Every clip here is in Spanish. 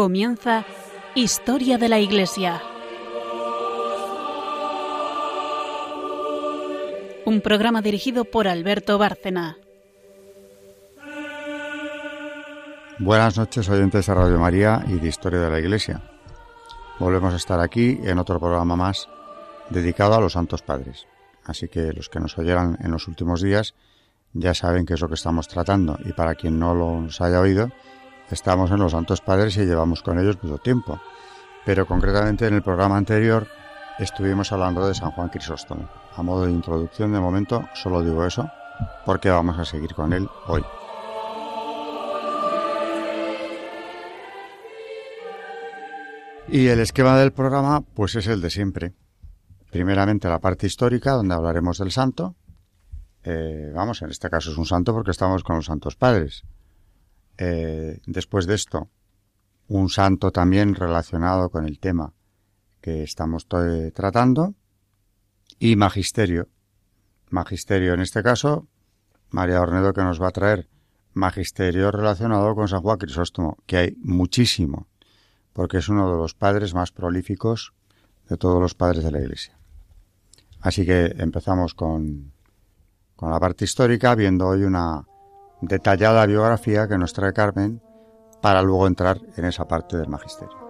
Comienza Historia de la Iglesia. Un programa dirigido por Alberto Bárcena. Buenas noches, oyentes de Radio María y de Historia de la Iglesia. Volvemos a estar aquí en otro programa más dedicado a los Santos Padres. Así que los que nos oyeran en los últimos días ya saben qué es lo que estamos tratando. Y para quien no los haya oído, Estamos en los Santos Padres y llevamos con ellos mucho tiempo. Pero concretamente en el programa anterior estuvimos hablando de San Juan Crisóstomo. A modo de introducción, de momento, solo digo eso, porque vamos a seguir con él hoy. Y el esquema del programa, pues es el de siempre. Primeramente la parte histórica, donde hablaremos del santo. Eh, vamos, en este caso es un santo porque estamos con los santos padres. Eh, después de esto, un santo también relacionado con el tema que estamos tratando y magisterio. Magisterio en este caso, María Ornedo que nos va a traer magisterio relacionado con San Juan Crisóstomo, que hay muchísimo, porque es uno de los padres más prolíficos de todos los padres de la Iglesia. Así que empezamos con, con la parte histórica, viendo hoy una, detallada biografía que nos trae Carmen para luego entrar en esa parte del magisterio.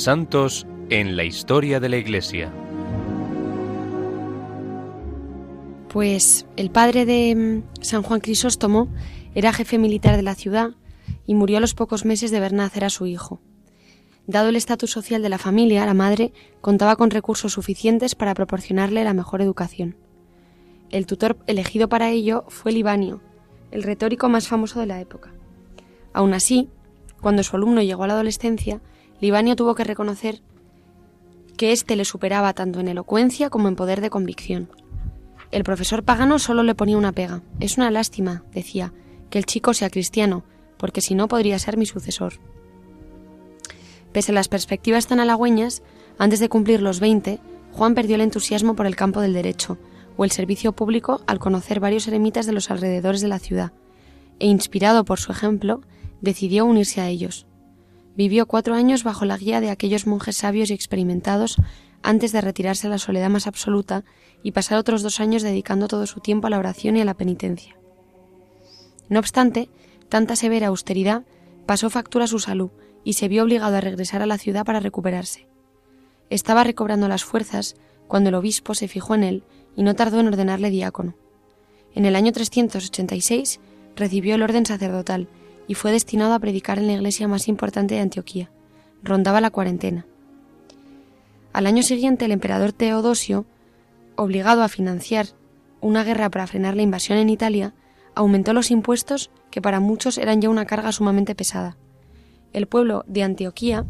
Santos en la historia de la Iglesia. Pues el padre de mm, San Juan Crisóstomo era jefe militar de la ciudad y murió a los pocos meses de ver nacer a su hijo. Dado el estatus social de la familia, la madre contaba con recursos suficientes para proporcionarle la mejor educación. El tutor elegido para ello fue Libanio, el retórico más famoso de la época. Aún así, cuando su alumno llegó a la adolescencia, Libanio tuvo que reconocer que éste le superaba tanto en elocuencia como en poder de convicción. El profesor pagano solo le ponía una pega. Es una lástima, decía, que el chico sea cristiano, porque si no podría ser mi sucesor. Pese a las perspectivas tan halagüeñas, antes de cumplir los veinte, Juan perdió el entusiasmo por el campo del derecho o el servicio público al conocer varios eremitas de los alrededores de la ciudad, e inspirado por su ejemplo, decidió unirse a ellos. Vivió cuatro años bajo la guía de aquellos monjes sabios y experimentados antes de retirarse a la soledad más absoluta y pasar otros dos años dedicando todo su tiempo a la oración y a la penitencia. No obstante, tanta severa austeridad pasó factura a su salud y se vio obligado a regresar a la ciudad para recuperarse. Estaba recobrando las fuerzas cuando el obispo se fijó en él y no tardó en ordenarle diácono. En el año 386 recibió el orden sacerdotal y fue destinado a predicar en la iglesia más importante de Antioquía. Rondaba la cuarentena. Al año siguiente, el emperador Teodosio, obligado a financiar una guerra para frenar la invasión en Italia, aumentó los impuestos que para muchos eran ya una carga sumamente pesada. El pueblo de Antioquía,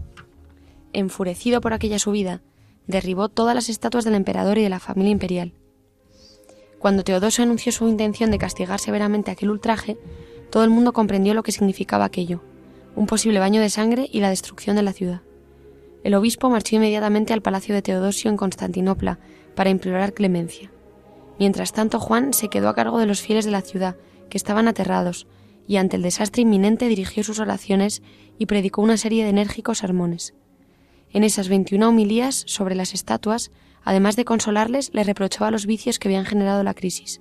enfurecido por aquella subida, derribó todas las estatuas del emperador y de la familia imperial. Cuando Teodosio anunció su intención de castigar severamente aquel ultraje, todo el mundo comprendió lo que significaba aquello, un posible baño de sangre y la destrucción de la ciudad. El obispo marchó inmediatamente al palacio de Teodosio en Constantinopla para implorar clemencia. Mientras tanto, Juan se quedó a cargo de los fieles de la ciudad, que estaban aterrados, y ante el desastre inminente dirigió sus oraciones y predicó una serie de enérgicos sermones. En esas 21 homilías sobre las estatuas, además de consolarles, le reprochaba los vicios que habían generado la crisis.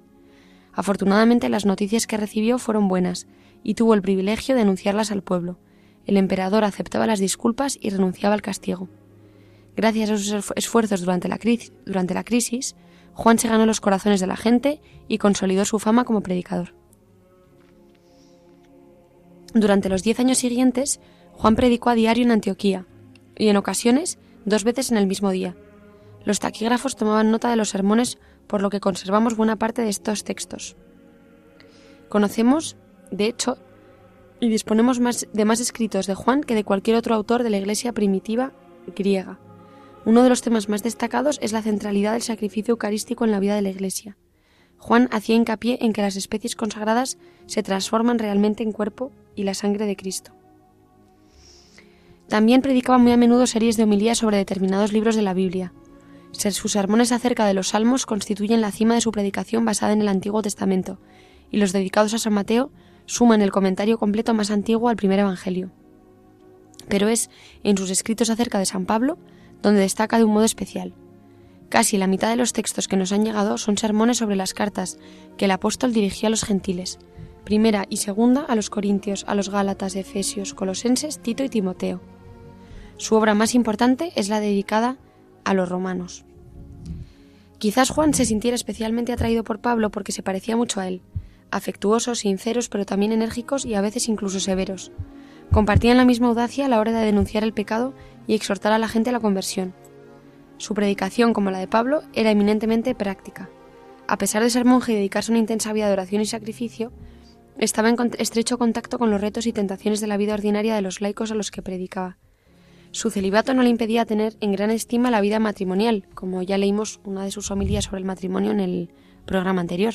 Afortunadamente las noticias que recibió fueron buenas, y tuvo el privilegio de anunciarlas al pueblo. El emperador aceptaba las disculpas y renunciaba al castigo. Gracias a sus esfuerzos durante la, crisis, Juan se ganó los corazones de la gente y consolidó su fama como predicador. Durante los diez años siguientes, Juan predicó a diario en Antioquía, y en ocasiones dos veces en el mismo día. Los taquígrafos tomaban nota de los sermones, por lo que conservamos buena parte de estos textos. Conocemos, de hecho, y disponemos de más escritos de Juan que de cualquier otro autor de la Iglesia primitiva griega. Uno de los temas más destacados es la centralidad del sacrificio eucarístico en la vida de la Iglesia. Juan hacía hincapié en que las especies consagradas se transforman realmente en cuerpo y la sangre de Cristo. También predicaba muy a menudo series de homilías sobre determinados libros de la Biblia. Sus sermones acerca de los salmos constituyen la cima de su predicación basada en el Antiguo Testamento, y los dedicados a San Mateo suman el comentario completo más antiguo al primer Evangelio. Pero es en sus escritos acerca de San Pablo donde destaca de un modo especial. Casi la mitad de los textos que nos han llegado son sermones sobre las cartas que el apóstol dirigió a los gentiles, primera y segunda a los Corintios, a los Gálatas, Efesios, Colosenses, Tito y Timoteo. Su obra más importante es la dedicada a los romanos. Quizás Juan se sintiera especialmente atraído por Pablo porque se parecía mucho a él, afectuosos, sinceros, pero también enérgicos y a veces incluso severos. Compartían la misma audacia a la hora de denunciar el pecado y exhortar a la gente a la conversión. Su predicación, como la de Pablo, era eminentemente práctica. A pesar de ser monje y dedicarse a una intensa vida de oración y sacrificio, estaba en estrecho contacto con los retos y tentaciones de la vida ordinaria de los laicos a los que predicaba. Su celibato no le impedía tener en gran estima la vida matrimonial, como ya leímos una de sus homilías sobre el matrimonio en el programa anterior.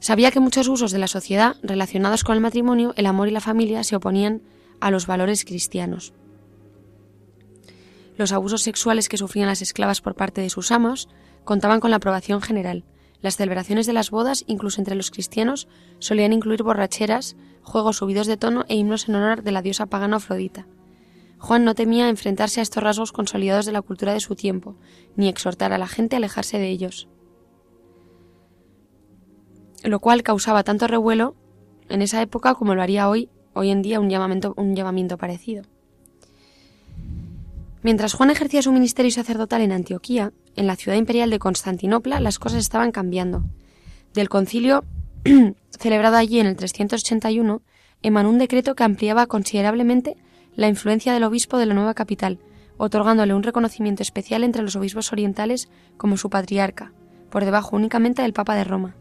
Sabía que muchos usos de la sociedad relacionados con el matrimonio, el amor y la familia se oponían a los valores cristianos. Los abusos sexuales que sufrían las esclavas por parte de sus amos contaban con la aprobación general. Las celebraciones de las bodas, incluso entre los cristianos, solían incluir borracheras, juegos subidos de tono e himnos en honor de la diosa pagana Afrodita. Juan no temía enfrentarse a estos rasgos consolidados de la cultura de su tiempo, ni exhortar a la gente a alejarse de ellos. Lo cual causaba tanto revuelo en esa época como lo haría hoy, hoy en día un llamamiento, un llamamiento parecido. Mientras Juan ejercía su ministerio sacerdotal en Antioquía, en la ciudad imperial de Constantinopla, las cosas estaban cambiando. Del concilio celebrado allí en el 381, emanó un decreto que ampliaba considerablemente la influencia del obispo de la nueva capital, otorgándole un reconocimiento especial entre los obispos orientales como su patriarca, por debajo únicamente del Papa de Roma.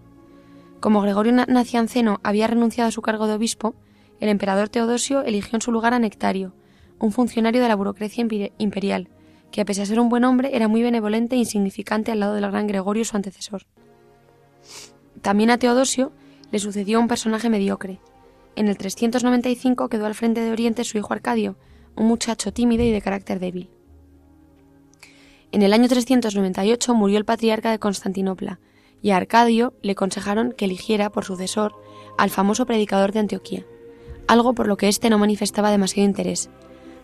Como Gregorio Nacianceno había renunciado a su cargo de obispo, el emperador Teodosio eligió en su lugar a Nectario, un funcionario de la burocracia imperial, que a pesar de ser un buen hombre era muy benevolente e insignificante al lado del gran Gregorio su antecesor. También a Teodosio le sucedió un personaje mediocre, en el 395 quedó al frente de Oriente su hijo Arcadio, un muchacho tímido y de carácter débil. En el año 398 murió el patriarca de Constantinopla, y a Arcadio le aconsejaron que eligiera por sucesor al famoso predicador de Antioquía, algo por lo que éste no manifestaba demasiado interés.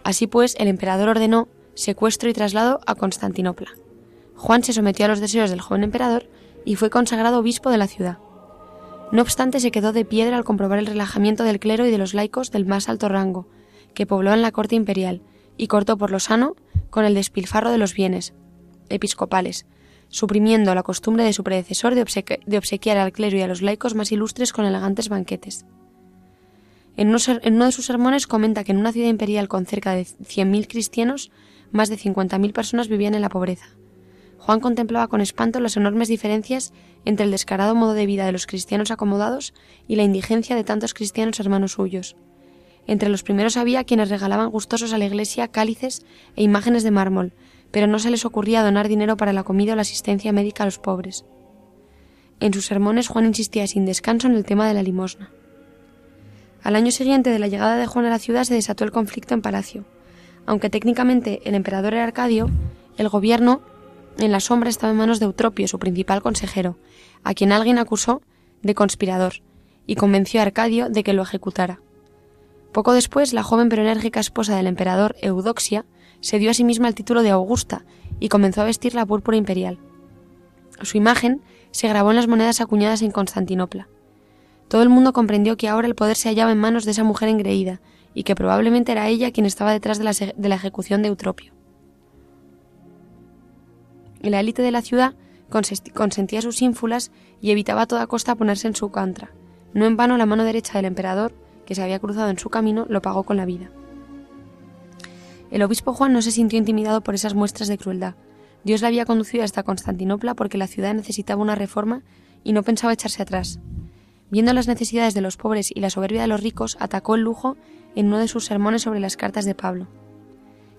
Así pues, el emperador ordenó secuestro y traslado a Constantinopla. Juan se sometió a los deseos del joven emperador y fue consagrado obispo de la ciudad. No obstante, se quedó de piedra al comprobar el relajamiento del clero y de los laicos del más alto rango, que poblaban la corte imperial, y cortó por lo sano con el despilfarro de los bienes episcopales, suprimiendo la costumbre de su predecesor de, obsequiar al clero y a los laicos más ilustres con elegantes banquetes. En uno, en uno, de sus sermones comenta que en una ciudad imperial con cerca de 100.000 cristianos, más de 50.000 personas vivían en la pobreza. Juan contemplaba con espanto las enormes diferencias entre el descarado modo de vida de los cristianos acomodados y la indigencia de tantos cristianos hermanos suyos. Entre los primeros había quienes regalaban gustosos a la iglesia cálices e imágenes de mármol, pero no se les ocurría donar dinero para la comida o la asistencia médica a los pobres. En sus sermones Juan insistía sin descanso en el tema de la limosna. Al año siguiente de la llegada de Juan a la ciudad se desató el conflicto en palacio. Aunque técnicamente el emperador era Arcadio, el gobierno en la sombra estaba en manos de Eutropio, su principal consejero, a quien alguien acusó de conspirador, y convenció a Arcadio de que lo ejecutara. Poco después, la joven pero enérgica esposa del emperador Eudoxia se dio a sí misma el título de Augusta y comenzó a vestir la púrpura imperial. Su imagen se grabó en las monedas acuñadas en Constantinopla. Todo el mundo comprendió que ahora el poder se hallaba en manos de esa mujer engreída y que probablemente era ella quien estaba detrás de la, de la ejecución de Eutropio. La élite de la ciudad consentía sus ínfulas y evitaba a toda costa ponerse en su contra. No en vano la mano derecha del emperador, que se había cruzado en su camino, lo pagó con la vida. El obispo Juan no se sintió intimidado por esas muestras de crueldad. Dios le había conducido hasta Constantinopla porque la ciudad necesitaba una reforma y no pensaba echarse atrás. Viendo las necesidades de los pobres y la soberbia de los ricos, atacó el lujo en uno de sus sermones sobre las cartas de Pablo.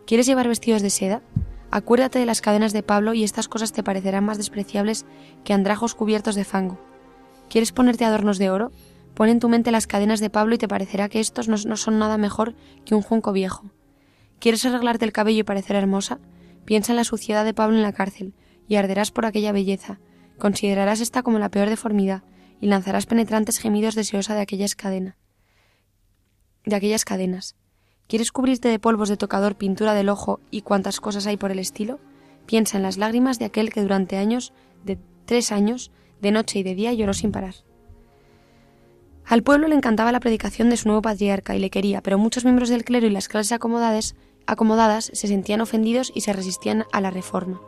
¿Quieres llevar vestidos de seda? Acuérdate de las cadenas de Pablo y estas cosas te parecerán más despreciables que andrajos cubiertos de fango. ¿Quieres ponerte adornos de oro? Pon en tu mente las cadenas de Pablo y te parecerá que estos no, son nada mejor que un junco viejo. ¿Quieres arreglarte el cabello y parecer hermosa? Piensa en la suciedad de Pablo en la cárcel y arderás por aquella belleza. Considerarás esta como la peor deformidad y lanzarás penetrantes gemidos deseosa de aquellas cadenas. De aquellas cadenas. ¿Quieres cubrirte de polvos de tocador, pintura del ojo y cuantas cosas hay por el estilo? Piensa en las lágrimas de aquel que durante años, de tres años, de noche y de día lloró sin parar. Al pueblo le encantaba la predicación de su nuevo patriarca y le quería, pero muchos miembros del clero y las clases acomodadas, acomodadas se sentían ofendidos y se resistían a la reforma.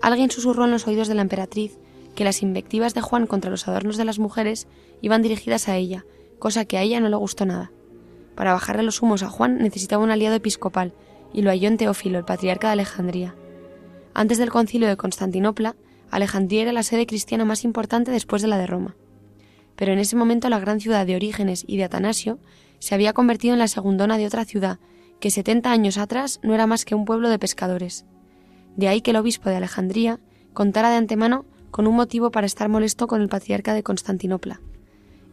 Alguien susurró en los oídos de la emperatriz que las invectivas de Juan contra los adornos de las mujeres iban dirigidas a ella, cosa que a ella no le gustó nada. Para bajarle los humos a Juan necesitaba un aliado episcopal, y lo halló en Teófilo, el patriarca de Alejandría. Antes del concilio de Constantinopla, Alejandría era la sede cristiana más importante después de la de Roma. Pero en ese momento la gran ciudad de Orígenes y de Atanasio se había convertido en la segundona de otra ciudad, que setenta años atrás no era más que un pueblo de pescadores. De ahí que el obispo de Alejandría contara de antemano con un motivo para estar molesto con el patriarca de Constantinopla.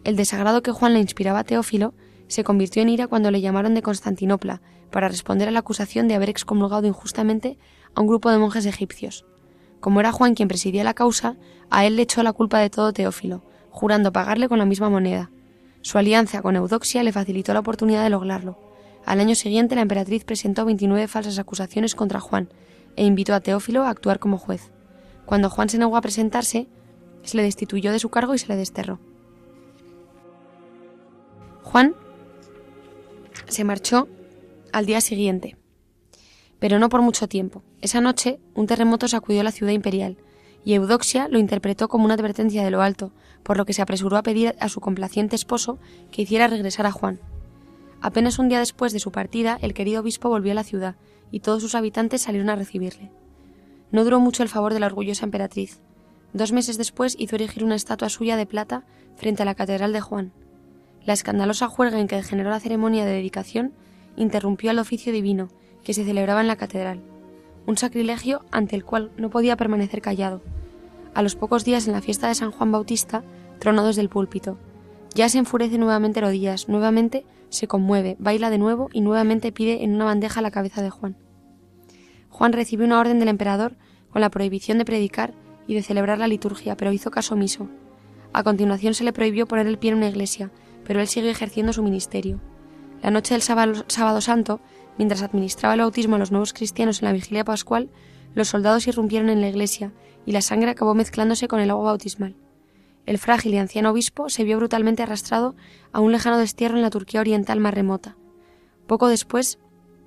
El desagrado que Juan le inspiraba a Teófilo se convirtió en ira cuando le llamaron de Constantinopla para responder a la acusación de haber excomulgado injustamente a un grupo de monjes egipcios. Como era Juan quien presidía la causa, a él le echó la culpa de todo Teófilo, jurando pagarle con la misma moneda. Su alianza con Eudoxia le facilitó la oportunidad de lograrlo. Al año siguiente la emperatriz presentó 29 falsas acusaciones contra Juan e invitó a Teófilo a actuar como juez. Cuando Juan se negó a presentarse, se le destituyó de su cargo y se le desterró. Juan se marchó al día siguiente, pero no por mucho tiempo. Esa noche un terremoto sacudió la ciudad imperial, y Eudoxia lo interpretó como una advertencia de lo alto, por lo que se apresuró a pedir a su complaciente esposo que hiciera regresar a Juan. Apenas un día después de su partida, el querido obispo volvió a la ciudad, y todos sus habitantes salieron a recibirle. No duró mucho el favor de la orgullosa emperatriz. Dos meses después hizo erigir una estatua suya de plata frente a la catedral de Juan. La escandalosa juerga en que degeneró la ceremonia de dedicación interrumpió el oficio divino que se celebraba en la catedral, un sacrilegio ante el cual no podía permanecer callado. A los pocos días en la fiesta de San Juan Bautista, tronó desde el púlpito. Ya se enfurece nuevamente rodillas, nuevamente se conmueve, baila de nuevo y nuevamente pide en una bandeja la cabeza de Juan. Juan recibió una orden del emperador con la prohibición de predicar y de celebrar la liturgia, pero hizo caso omiso. A continuación se le prohibió poner el pie en una iglesia, pero él siguió ejerciendo su ministerio. La noche del sábado, Santo, mientras administraba el bautismo a los nuevos cristianos en la vigilia pascual, los soldados irrumpieron en la iglesia y la sangre acabó mezclándose con el agua bautismal. El frágil y anciano obispo se vio brutalmente arrastrado a un lejano destierro en la Turquía oriental más remota. Poco después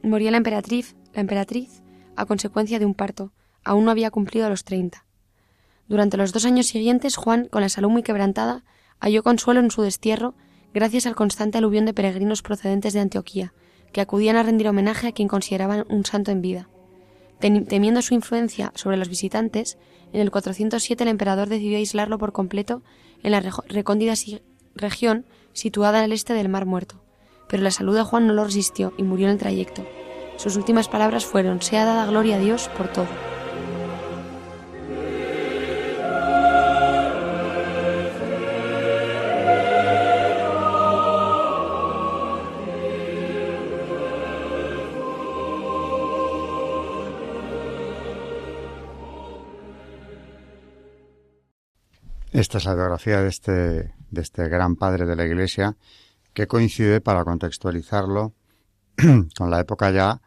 moría la emperatriz, la emperatriz a consecuencia de un parto. Aún no había cumplido los treinta. Durante los dos años siguientes, Juan, con la salud muy quebrantada, halló consuelo en su destierro gracias al constante aluvión de peregrinos procedentes de Antioquía, que acudían a rendir homenaje a quien consideraban un santo en vida. Temiendo su influencia sobre los visitantes, en el 407 el emperador decidió aislarlo por completo en la recóndita región situada al este del Mar Muerto. Pero la salud de Juan no lo resistió y murió en el trayecto. Sus últimas palabras fueron Sea dada gloria a Dios por todo. Esta es la biografía de este, de este gran padre de la Iglesia, que coincide, para contextualizarlo, con la época ya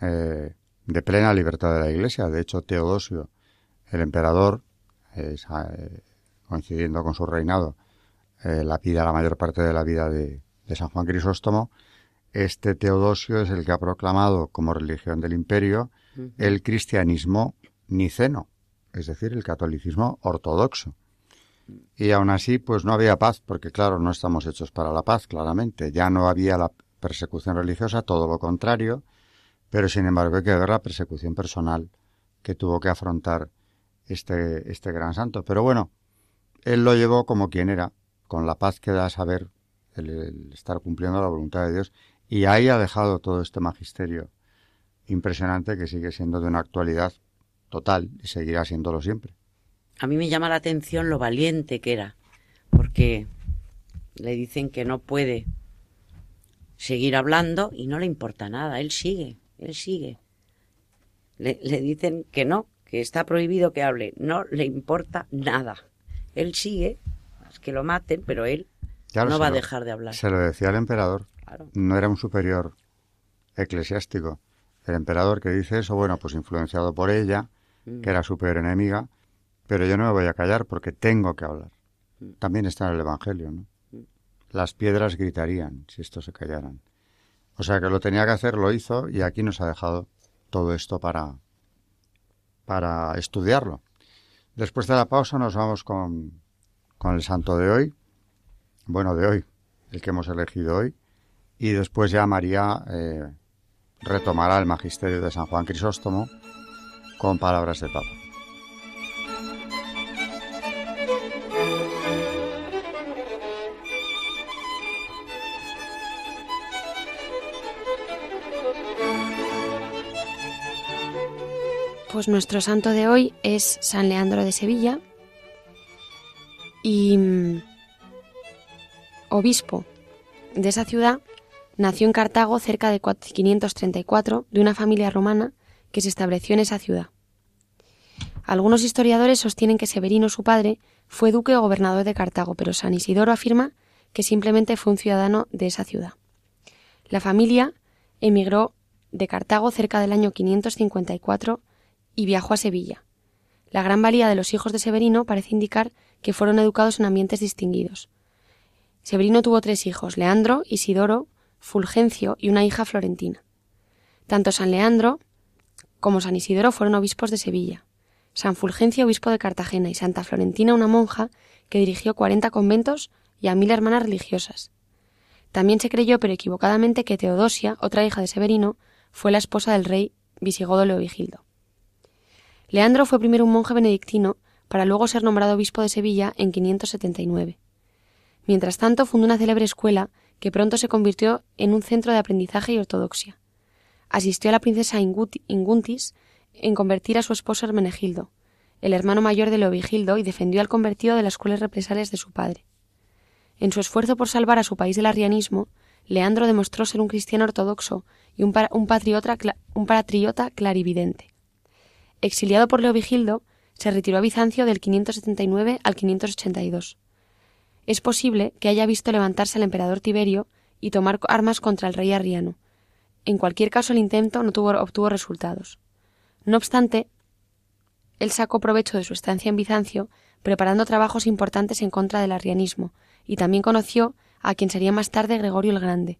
eh, de plena libertad de la Iglesia. De hecho, Teodosio, el emperador, eh, coincidiendo con su reinado, eh, la pida la mayor parte de la vida de, de San Juan Crisóstomo. Este Teodosio es el que ha proclamado como religión del imperio el cristianismo niceno, es decir, el catolicismo ortodoxo. Y aún así, pues no había paz, porque claro, no estamos hechos para la paz, claramente. Ya no había la persecución religiosa, todo lo contrario, pero sin embargo hay que ver la persecución personal que tuvo que afrontar este, este gran santo. Pero bueno, él lo llevó como quien era, con la paz que da saber el, estar cumpliendo la voluntad de Dios, y ahí ha dejado todo este magisterio impresionante que sigue siendo de una actualidad total y seguirá siéndolo siempre. A mí me llama la atención lo valiente que era, porque le dicen que no puede seguir hablando y no le importa nada, él sigue, él sigue. Le, le dicen que no, que está prohibido que hable, no le importa nada. Él sigue, es que lo maten, pero él no va a dejar de hablar. Se lo decía el emperador, no era un superior eclesiástico. El emperador que dice eso, bueno, pues influenciado por ella, mm. que era su peor enemiga, pero yo no me voy a callar porque tengo que hablar. Mm. También está en el Evangelio, ¿no? Mm. Las piedras gritarían si estos se callaran. O sea que lo tenía que hacer, lo hizo y aquí nos ha dejado todo esto para, para estudiarlo. Después de la pausa nos vamos con, con el santo de hoy, bueno, de hoy, el que hemos elegido hoy, y después ya María eh, retomará el magisterio de San Juan Crisóstomo con palabras de Papa. Pues nuestro santo de hoy es San Leandro de Sevilla y mm, obispo de esa ciudad nació en Cartago cerca de 534 de una familia romana que se estableció en esa ciudad. Algunos historiadores sostienen que Severino, su padre, fue duque o gobernador de Cartago, pero San Isidoro afirma que simplemente fue un ciudadano de esa ciudad. La familia emigró de Cartago cerca del año 554 y viajó a Sevilla. La gran valía de los hijos de Severino parece indicar que fueron educados en ambientes distinguidos. Severino tuvo tres hijos, Leandro, Isidoro, Fulgencio y una hija Florentina. Tanto San Leandro como San Isidoro fueron obispos de Sevilla, San Fulgencio obispo de Cartagena y Santa Florentina una monja que dirigió cuarenta conventos y a mil hermanas religiosas. También se creyó, pero equivocadamente, que Teodosia, otra hija de Severino, fue la esposa del rey visigodo Leovigildo. Leandro fue primero un monje benedictino para luego ser nombrado obispo de Sevilla en 579. Mientras tanto, fundó una célebre escuela que pronto se convirtió en un centro de aprendizaje y ortodoxia. Asistió a la princesa Inguntis en convertir a su esposo Hermenegildo, el hermano mayor de Leovigildo, y defendió al convertido de las crueles represalias de su padre. En su esfuerzo por salvar a su país del arrianismo, Leandro demostró ser un cristiano ortodoxo y un, patriota, un patriota clarividente. Exiliado por Leovigildo, se retiró a Bizancio del 579 al 582. Es posible que haya visto levantarse al emperador Tiberio y tomar armas contra el rey Arriano. En cualquier caso, el intento no tuvo, obtuvo resultados. No obstante, él sacó provecho de su estancia en Bizancio, preparando trabajos importantes en contra del arrianismo, y también conoció a quien sería más tarde Gregorio el Grande,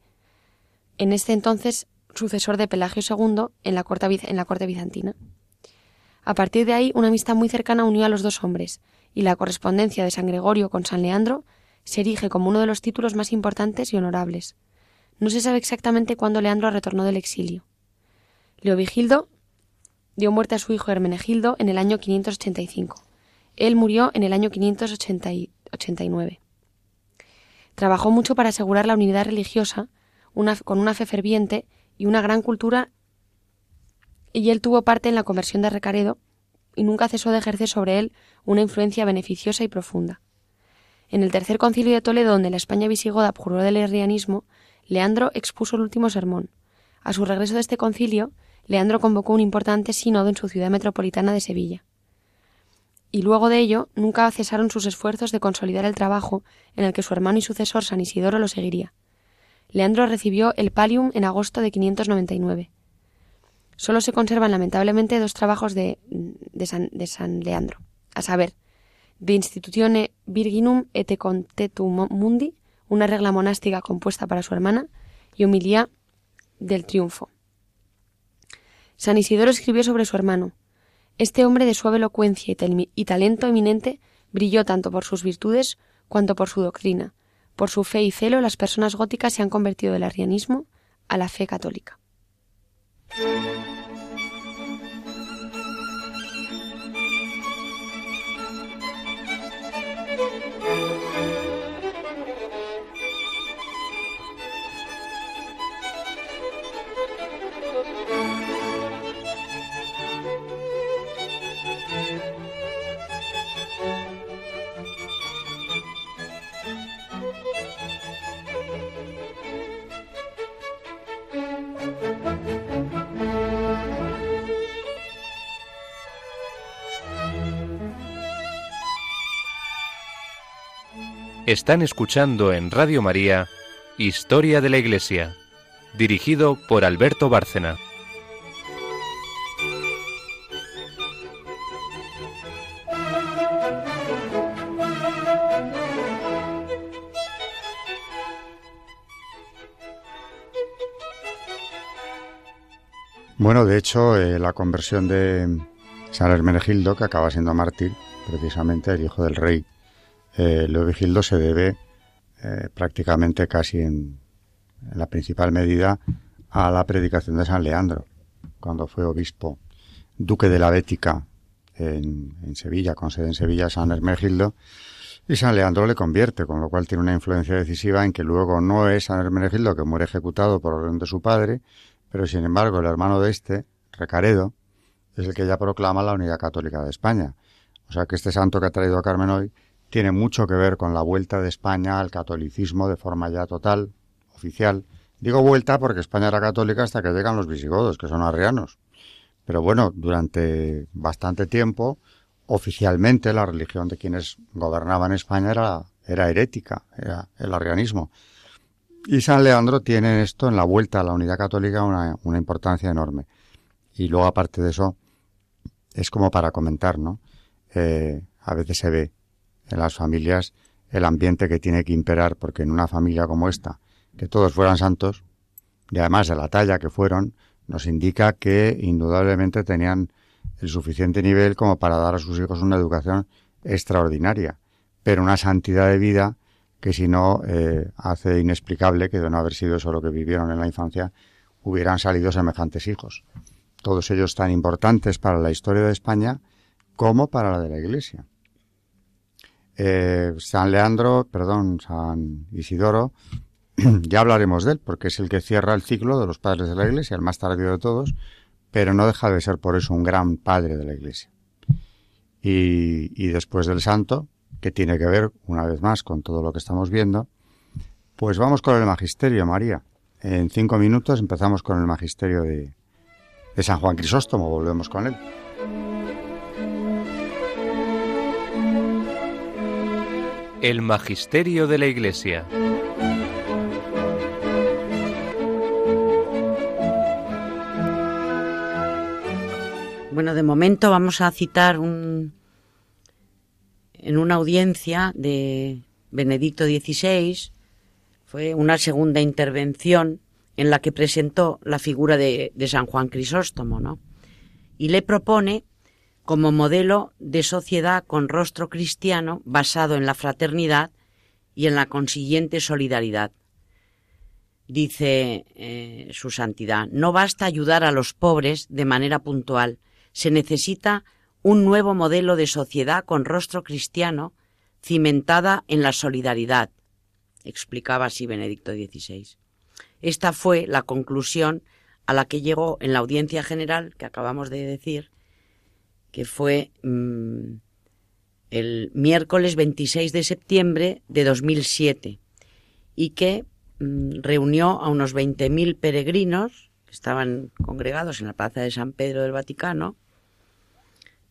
en este entonces sucesor de Pelagio II en la corte, en la corte bizantina. A partir de ahí, una amistad muy cercana unió a los dos hombres, y la correspondencia de San Gregorio con San Leandro se erige como uno de los títulos más importantes y honorables. No se sabe exactamente cuándo Leandro retornó del exilio. Leovigildo dio muerte a su hijo Hermenegildo en el año 585. Él murió en el año 589. Trabajó mucho para asegurar la unidad religiosa, con una fe ferviente y una gran cultura, y él tuvo parte en la conversión de Recaredo, y nunca cesó de ejercer sobre él una influencia beneficiosa y profunda. En el tercer concilio de Toledo, donde la España visigoda abjuró del arrianismo, Leandro expuso el último sermón. A su regreso de este concilio, Leandro convocó un importante sínodo en su ciudad metropolitana de Sevilla. y luego de ello nunca cesaron sus esfuerzos de consolidar el trabajo en el que su hermano y sucesor San Isidoro lo seguiría. Leandro recibió el Pallium en agosto de 599. Solo se conservan lamentablemente dos trabajos de, San, de San Leandro, a saber, De Institutione Virginum et Contetum Mundi, una regla monástica compuesta para su hermana, y Humilía del Triunfo. San Isidoro escribió sobre su hermano. Este hombre de suave elocuencia y, talento eminente brilló tanto por sus virtudes cuanto por su doctrina. Por su fe y celo, las personas góticas se han convertido del arrianismo a la fe católica. Música Están escuchando en Radio María Historia de la Iglesia, dirigido por Alberto Bárcena. Bueno, de hecho, eh, la conversión de San Hermenegildo, que acaba siendo mártir, precisamente el hijo del rey eh, Leovigildo se debe eh, prácticamente casi en, la principal medida a la predicación de San Leandro, cuando fue obispo, duque de la Bética en, en Sevilla, con sede en Sevilla, San Hermenegildo, y San Leandro le convierte, con lo cual tiene una influencia decisiva en que luego no es San Hermenegildo que muere ejecutado por orden de su padre, pero sin embargo el hermano de este, Recaredo, es el que ya proclama la unidad católica de España. O sea que este santo que ha traído a Carmen hoy tiene mucho que ver con la vuelta de España al catolicismo de forma ya total, oficial. Digo vuelta porque España era católica hasta que llegan los visigodos, que son arrianos. Pero bueno, durante bastante tiempo, oficialmente la religión de quienes gobernaban España era, era herética, era el arrianismo. Y San Leandro tiene esto en la vuelta a la unidad católica una, una importancia enorme. Y luego, aparte de eso, es como para comentar, ¿no? Eh, a veces se ve en las familias el ambiente que tiene que imperar, porque en una familia como esta, que todos fueran santos, y además de la talla que fueron, nos indica que indudablemente tenían el suficiente nivel como para dar a sus hijos una educación extraordinaria, pero una santidad de vida que si no eh, hace inexplicable que de no haber sido eso lo que vivieron en la infancia, hubieran salido semejantes hijos. Todos ellos tan importantes para la historia de España como para la de la Iglesia. Eh, San Leandro, perdón, San Isidoro, ya hablaremos de él, porque es el que cierra el ciclo de los padres de la Iglesia, el más tardío de todos, pero no deja de ser por eso un gran padre de la Iglesia. Y, después del santo, que tiene que ver, una vez más, con todo lo que estamos viendo, pues vamos con el magisterio, María. En cinco minutos empezamos con el magisterio de, de San Juan Crisóstomo, volvemos con él. El Magisterio de la Iglesia. Bueno, de momento vamos a citar un, en una audiencia de Benedicto XVI, fue una segunda intervención en la que presentó la figura de, de San Juan Crisóstomo, ¿no? Y le propone como modelo de sociedad con rostro cristiano basado en la fraternidad y en la consiguiente solidaridad. Dice eh, su santidad, no basta ayudar a los pobres de manera puntual, se necesita un nuevo modelo de sociedad con rostro cristiano cimentada en la solidaridad, explicaba así Benedicto XVI. Esta fue la conclusión a la que llegó en la audiencia general que acabamos de decir que fue mm, el miércoles 26 de septiembre de 2007 y que mm, reunió a unos 20.000 peregrinos que estaban congregados en la Plaza de San Pedro del Vaticano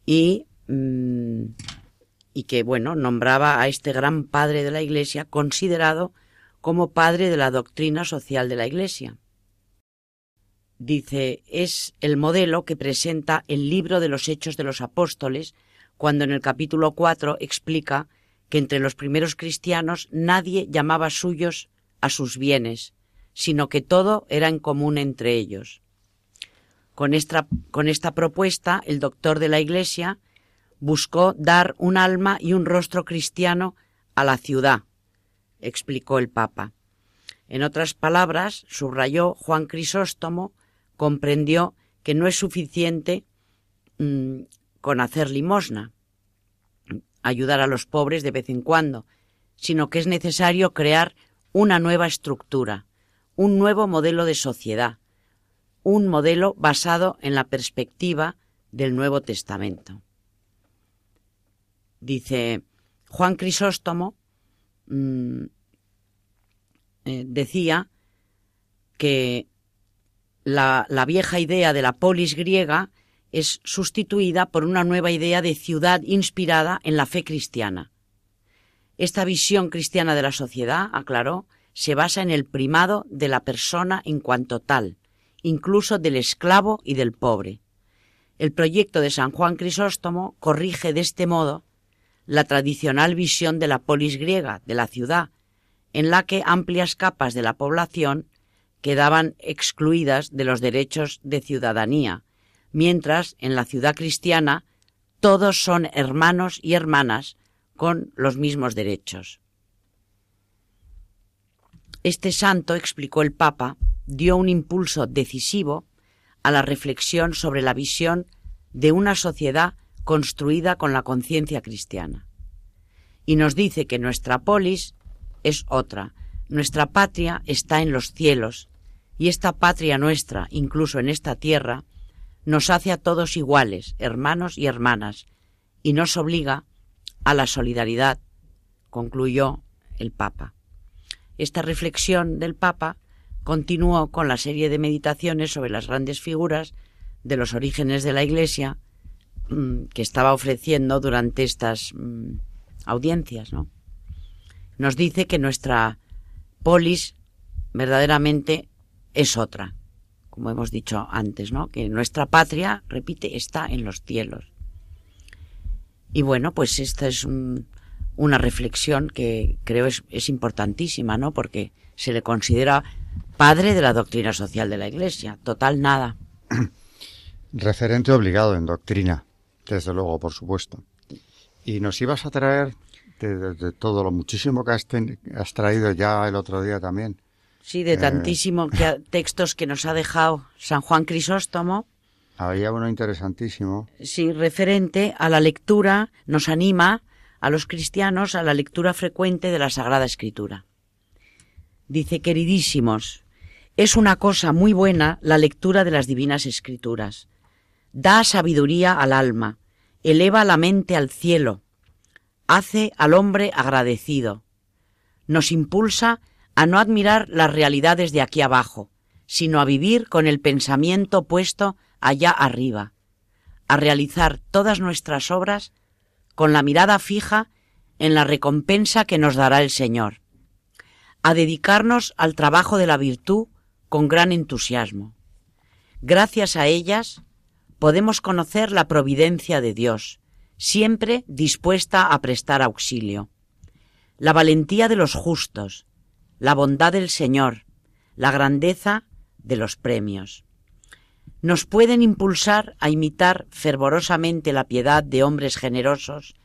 y mm, y que, bueno, nombraba a este gran padre de la Iglesia considerado como padre de la doctrina social de la Iglesia. Dice, es el modelo que presenta el libro de los Hechos de los Apóstoles, cuando en el capítulo 4 explica que entre los primeros cristianos nadie llamaba suyos a sus bienes, sino que todo era en común entre ellos. Con esta, con esta propuesta, el doctor de la Iglesia buscó dar un alma y un rostro cristiano a la ciudad, explicó el Papa. En otras palabras, subrayó Juan Crisóstomo, comprendió que no es suficiente mm, con hacer limosna, ayudar a los pobres de vez en cuando, sino que es necesario crear una nueva estructura, un nuevo modelo de sociedad, un modelo basado en la perspectiva del Nuevo Testamento. Dice Juan Crisóstomo, mm, eh, decía que la, la vieja idea de la polis griega es sustituida por una nueva idea de ciudad inspirada en la fe cristiana. Esta visión cristiana de la sociedad, aclaró, se basa en el primado de la persona en cuanto tal, incluso del esclavo y del pobre. El proyecto de San Juan Crisóstomo corrige de este modo la tradicional visión de la polis griega, de la ciudad, en la que amplias capas de la población quedaban excluidas de los derechos de ciudadanía, mientras en la ciudad cristiana todos son hermanos y hermanas con los mismos derechos. Este santo, explicó el Papa, dio un impulso decisivo a la reflexión sobre la visión de una sociedad construida con la conciencia cristiana. Y nos dice que nuestra polis es otra, nuestra patria está en los cielos, y esta patria nuestra, incluso en esta tierra, nos hace a todos iguales, hermanos y hermanas, y nos obliga a la solidaridad, concluyó el Papa. Esta reflexión del Papa continuó con la serie de meditaciones sobre las grandes figuras de los orígenes de la Iglesia Mm, que estaba ofreciendo durante estas mm, audiencias, ¿no? Nos dice que nuestra polis verdaderamente es otra, como hemos dicho antes, ¿no? Que nuestra patria, repite, está en los cielos. Y bueno, pues esta es una reflexión que creo es, es importantísima, ¿no? Porque se le considera padre de la doctrina social de la Iglesia. Total nada. Referente obligado en doctrina. Desde luego, por supuesto. Y nos ibas a traer de, todo lo muchísimo que has, traído ya el otro día también. Sí, de eh, tantísimo textos que nos ha dejado San Juan Crisóstomo. Había uno interesantísimo. Sí, referente a la lectura, nos anima a los cristianos a la lectura frecuente de la Sagrada Escritura. Dice, queridísimos, es una cosa muy buena la lectura de las divinas escrituras da sabiduría al alma, eleva la mente al cielo, hace al hombre agradecido, nos impulsa a no admirar las realidades de aquí abajo, sino a vivir con el pensamiento puesto allá arriba, a realizar todas nuestras obras con la mirada fija en la recompensa que nos dará el Señor, a dedicarnos al trabajo de la virtud con gran entusiasmo. Gracias a ellas, podemos conocer la providencia de Dios, siempre dispuesta a prestar auxilio, la valentía de los justos, la bondad del Señor, la grandeza de los premios. Nos pueden impulsar a imitar fervorosamente la piedad de hombres generosos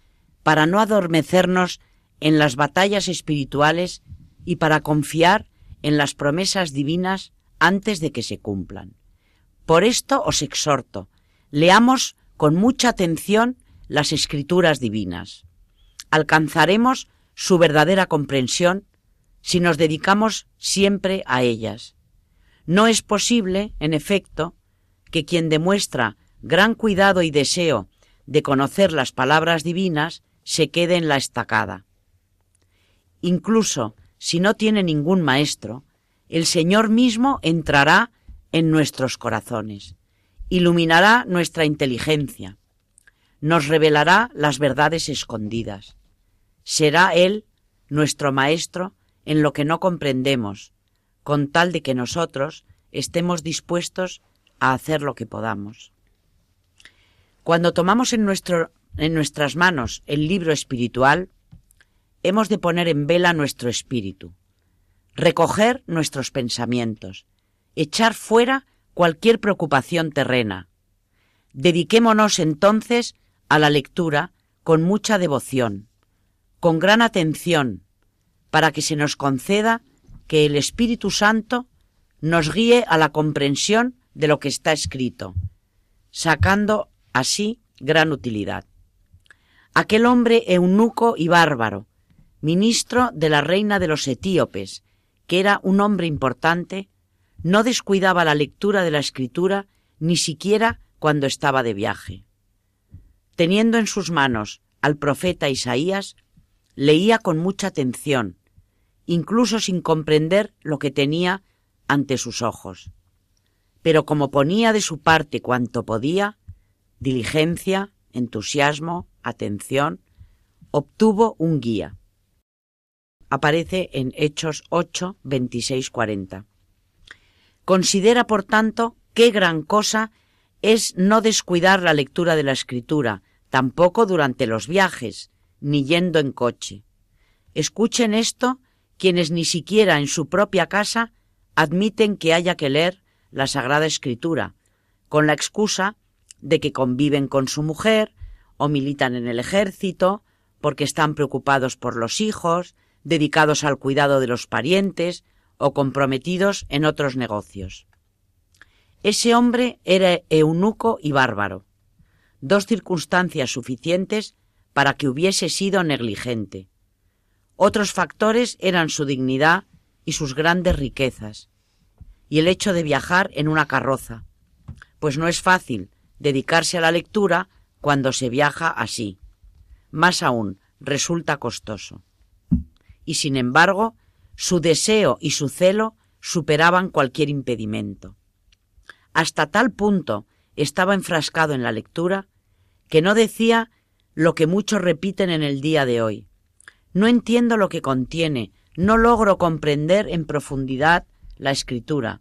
para no adormecernos en las batallas espirituales y para confiar en las promesas divinas antes de que se cumplan. Por esto os exhorto, Leamos con mucha atención las escrituras divinas. Alcanzaremos su verdadera comprensión si nos dedicamos siempre a ellas. No es posible, en efecto, que quien demuestra gran cuidado y deseo de conocer las palabras divinas se quede en la estacada. Incluso si no tiene ningún maestro, el Señor mismo entrará en nuestros corazones iluminará nuestra inteligencia, nos revelará las verdades escondidas. Será Él nuestro Maestro en lo que no comprendemos, con tal de que nosotros estemos dispuestos a hacer lo que podamos. Cuando tomamos en, nuestro, en nuestras manos el libro espiritual, hemos de poner en vela nuestro espíritu, recoger nuestros pensamientos, echar fuera cualquier preocupación terrena. Dediquémonos entonces a la lectura con mucha devoción, con gran atención, para que se nos conceda que el Espíritu Santo nos guíe a la comprensión de lo que está escrito, sacando así gran utilidad. Aquel hombre eunuco y bárbaro, ministro de la reina de los etíopes, que era un hombre importante, no descuidaba la lectura de la escritura ni siquiera cuando estaba de viaje. Teniendo en sus manos al profeta Isaías, leía con mucha atención, incluso sin comprender lo que tenía ante sus ojos. Pero como ponía de su parte cuanto podía, diligencia, entusiasmo, atención, obtuvo un guía. Aparece en Hechos 8, 26, 40. Considera, por tanto, qué gran cosa es no descuidar la lectura de la escritura, tampoco durante los viajes, ni yendo en coche. Escuchen esto quienes ni siquiera en su propia casa admiten que haya que leer la Sagrada Escritura, con la excusa de que conviven con su mujer o militan en el ejército, porque están preocupados por los hijos, dedicados al cuidado de los parientes o comprometidos en otros negocios. Ese hombre era eunuco y bárbaro, dos circunstancias suficientes para que hubiese sido negligente. Otros factores eran su dignidad y sus grandes riquezas, y el hecho de viajar en una carroza, pues no es fácil dedicarse a la lectura cuando se viaja así. Más aún, resulta costoso. Y sin embargo, su deseo y su celo superaban cualquier impedimento. Hasta tal punto estaba enfrascado en la lectura que no decía lo que muchos repiten en el día de hoy. No entiendo lo que contiene, no logro comprender en profundidad la escritura.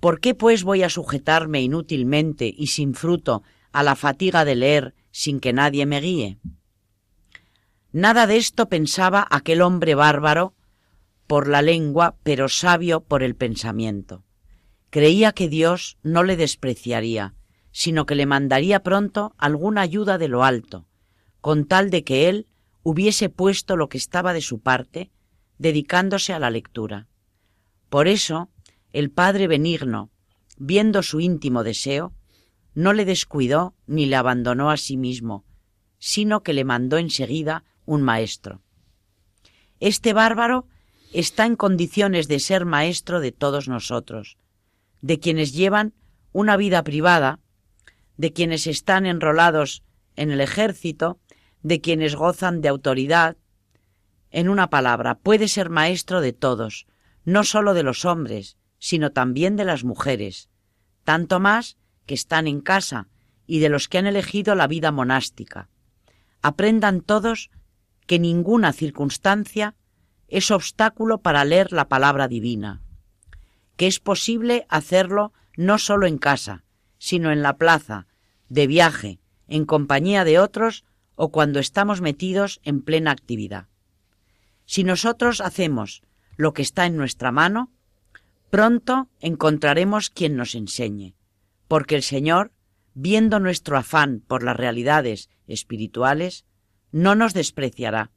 ¿Por qué pues voy a sujetarme inútilmente y sin fruto a la fatiga de leer sin que nadie me guíe? Nada de esto pensaba aquel hombre bárbaro por la lengua, pero sabio por el pensamiento. Creía que Dios no le despreciaría, sino que le mandaría pronto alguna ayuda de lo alto, con tal de que él hubiese puesto lo que estaba de su parte, dedicándose a la lectura. Por eso, el Padre Benigno, viendo su íntimo deseo, no le descuidó ni le abandonó a sí mismo, sino que le mandó enseguida un maestro. Este bárbaro está en condiciones de ser maestro de todos nosotros, de quienes llevan una vida privada, de quienes están enrolados en el ejército, de quienes gozan de autoridad. En una palabra, puede ser maestro de todos, no sólo de los hombres, sino también de las mujeres, tanto más que están en casa y de los que han elegido la vida monástica. Aprendan todos que ninguna circunstancia es obstáculo para leer la palabra divina, que es posible hacerlo no solo en casa, sino en la plaza, de viaje, en compañía de otros o cuando estamos metidos en plena actividad. Si nosotros hacemos lo que está en nuestra mano, pronto encontraremos quien nos enseñe, porque el Señor, viendo nuestro afán por las realidades espirituales, no nos despreciará,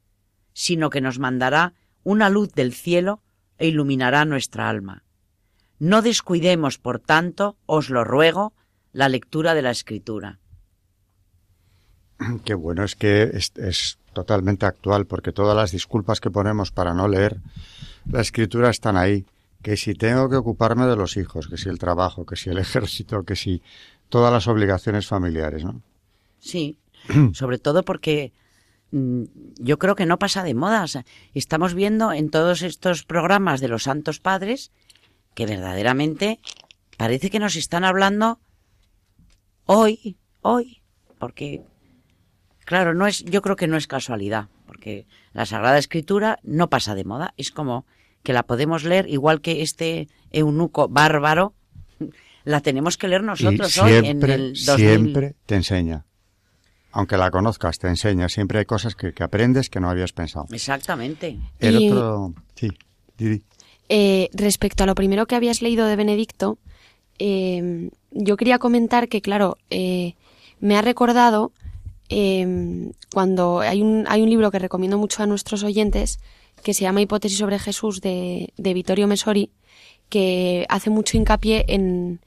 sino que nos mandará una luz del cielo e iluminará nuestra alma. No descuidemos, por tanto, os lo ruego, la lectura de la escritura. Qué bueno, es que es, totalmente actual, porque todas las disculpas que ponemos para no leer la escritura están ahí. Que si tengo que ocuparme de los hijos, que si el trabajo, que si el ejército, que si todas las obligaciones familiares, ¿no? Sí, sobre todo porque mm, yo creo que no pasa de moda. estamos viendo en todos estos programas de los Santos Padres que verdaderamente parece que nos están hablando hoy, hoy, porque Claro, no es, yo creo que no es casualidad, porque la Sagrada Escritura no pasa de moda, es como que la podemos leer igual que este eunuco bárbaro, la tenemos que leer nosotros siempre, hoy en el 2000. Siempre te enseña. Aunque la conozcas, te enseña. Siempre hay cosas que, que aprendes que no habías pensado. Exactamente. El Y- otro... Sí, Didi. Eh, respecto a lo primero que habías leído de Benedicto, eh, yo quería comentar que, claro, eh, me ha recordado eh, cuando hay un, hay un libro que recomiendo mucho a nuestros oyentes que se llama Hipótesis sobre Jesús de, de Vittorio Messori, que hace mucho hincapié en,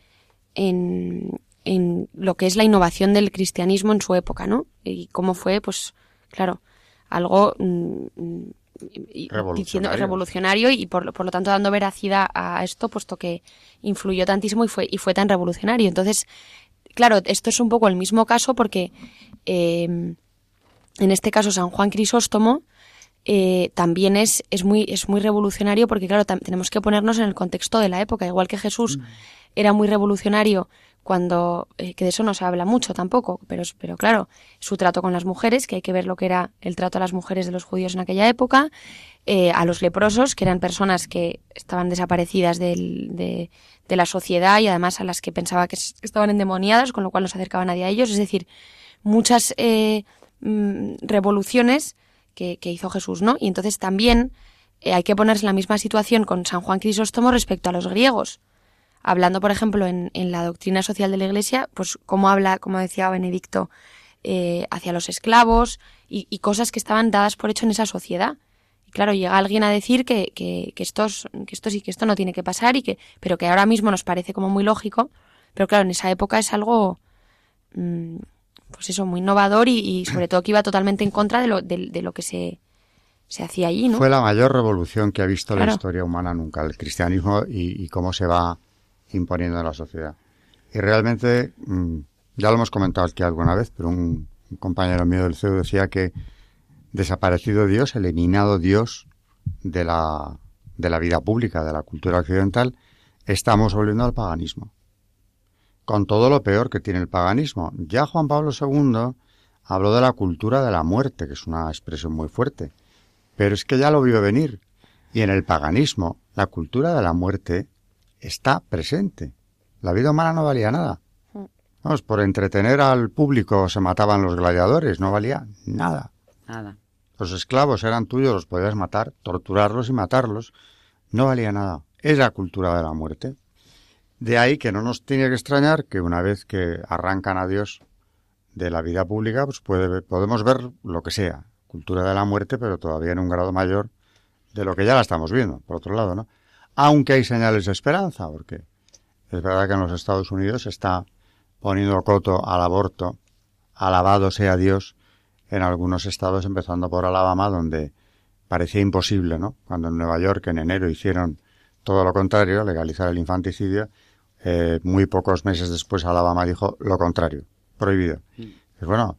en, en lo que es la innovación del cristianismo en su época, ¿no? Y cómo fue, pues, claro, algo mm, mm, Revolucionario. diciendo revolucionario y por, lo- por lo tanto dando veracidad a esto, puesto que influyó tantísimo y fue, y fue tan revolucionario. Entonces, claro, esto es un poco el mismo caso porque eh, en este caso San Juan Crisóstomo eh, también es, es, muy, es muy revolucionario porque, claro, tenemos que ponernos en el contexto de la época. Igual que Jesús era muy revolucionario cuando, eh, que de eso no se habla mucho tampoco, pero, pero claro, su trato con las mujeres, que hay que ver lo que era el trato a las mujeres de los judíos en aquella época, eh, a los leprosos, que eran personas que estaban desaparecidas del- de, de la sociedad y además a las que pensaba que estaban endemoniadas, con lo cual no se acercaba nadie a ellos. Es decir, muchas eh, mm, revoluciones que, hizo Jesús, ¿no? Y entonces también eh, hay que ponerse en la misma situación con San Juan Crisóstomo respecto a los griegos. Hablando, por ejemplo, en, la doctrina social de la Iglesia, pues cómo habla, como decía Benedicto, eh, hacia los esclavos y, cosas que estaban dadas por hecho en esa sociedad. Y claro, llega alguien a decir que, que, que, que esto sí que esto no tiene que pasar y que, pero que ahora mismo nos parece como muy lógico. Pero claro, en esa época es algo, mm, pues eso, muy innovador y, y sobre todo que iba totalmente en contra de lo, de, de lo que se, se hacía allí, ¿no? Fue la mayor revolución que ha visto la historia humana nunca, el cristianismo y, y cómo se va imponiendo en la sociedad. Y realmente, mm, ya lo hemos comentado aquí alguna vez, pero un, un compañero mío del CEU decía que desaparecido Dios, eliminado Dios de la, de la vida pública, de la cultura occidental, estamos volviendo al paganismo. Con todo lo peor que tiene el paganismo. Ya Juan Pablo II habló de la cultura de la muerte, que es una expresión muy fuerte. Pero es que ya lo vio venir. Y en el paganismo, la cultura de la muerte está presente. La vida humana no valía nada. Vamos, por entretener al público se mataban los gladiadores, no valía nada. Nada. Los esclavos eran tuyos, los podías matar, torturarlos y matarlos. No valía nada. Es la cultura de la muerte. De ahí que no nos tiene que extrañar que una vez que arrancan a Dios de la vida pública, pues puede, podemos ver lo que sea. Cultura de la muerte, pero todavía en un grado mayor de lo que ya la estamos viendo, por otro lado, ¿no? Aunque hay señales de esperanza, porque es verdad que en los Estados Unidos se está poniendo coto al aborto, alabado sea Dios, en algunos estados, empezando por Alabama, donde parecía imposible, ¿no? Cuando en Nueva York en enero hicieron todo lo contrario, legalizar el infanticidio, eh, muy pocos meses después Alabama dijo lo contrario, prohibido. Pues bueno,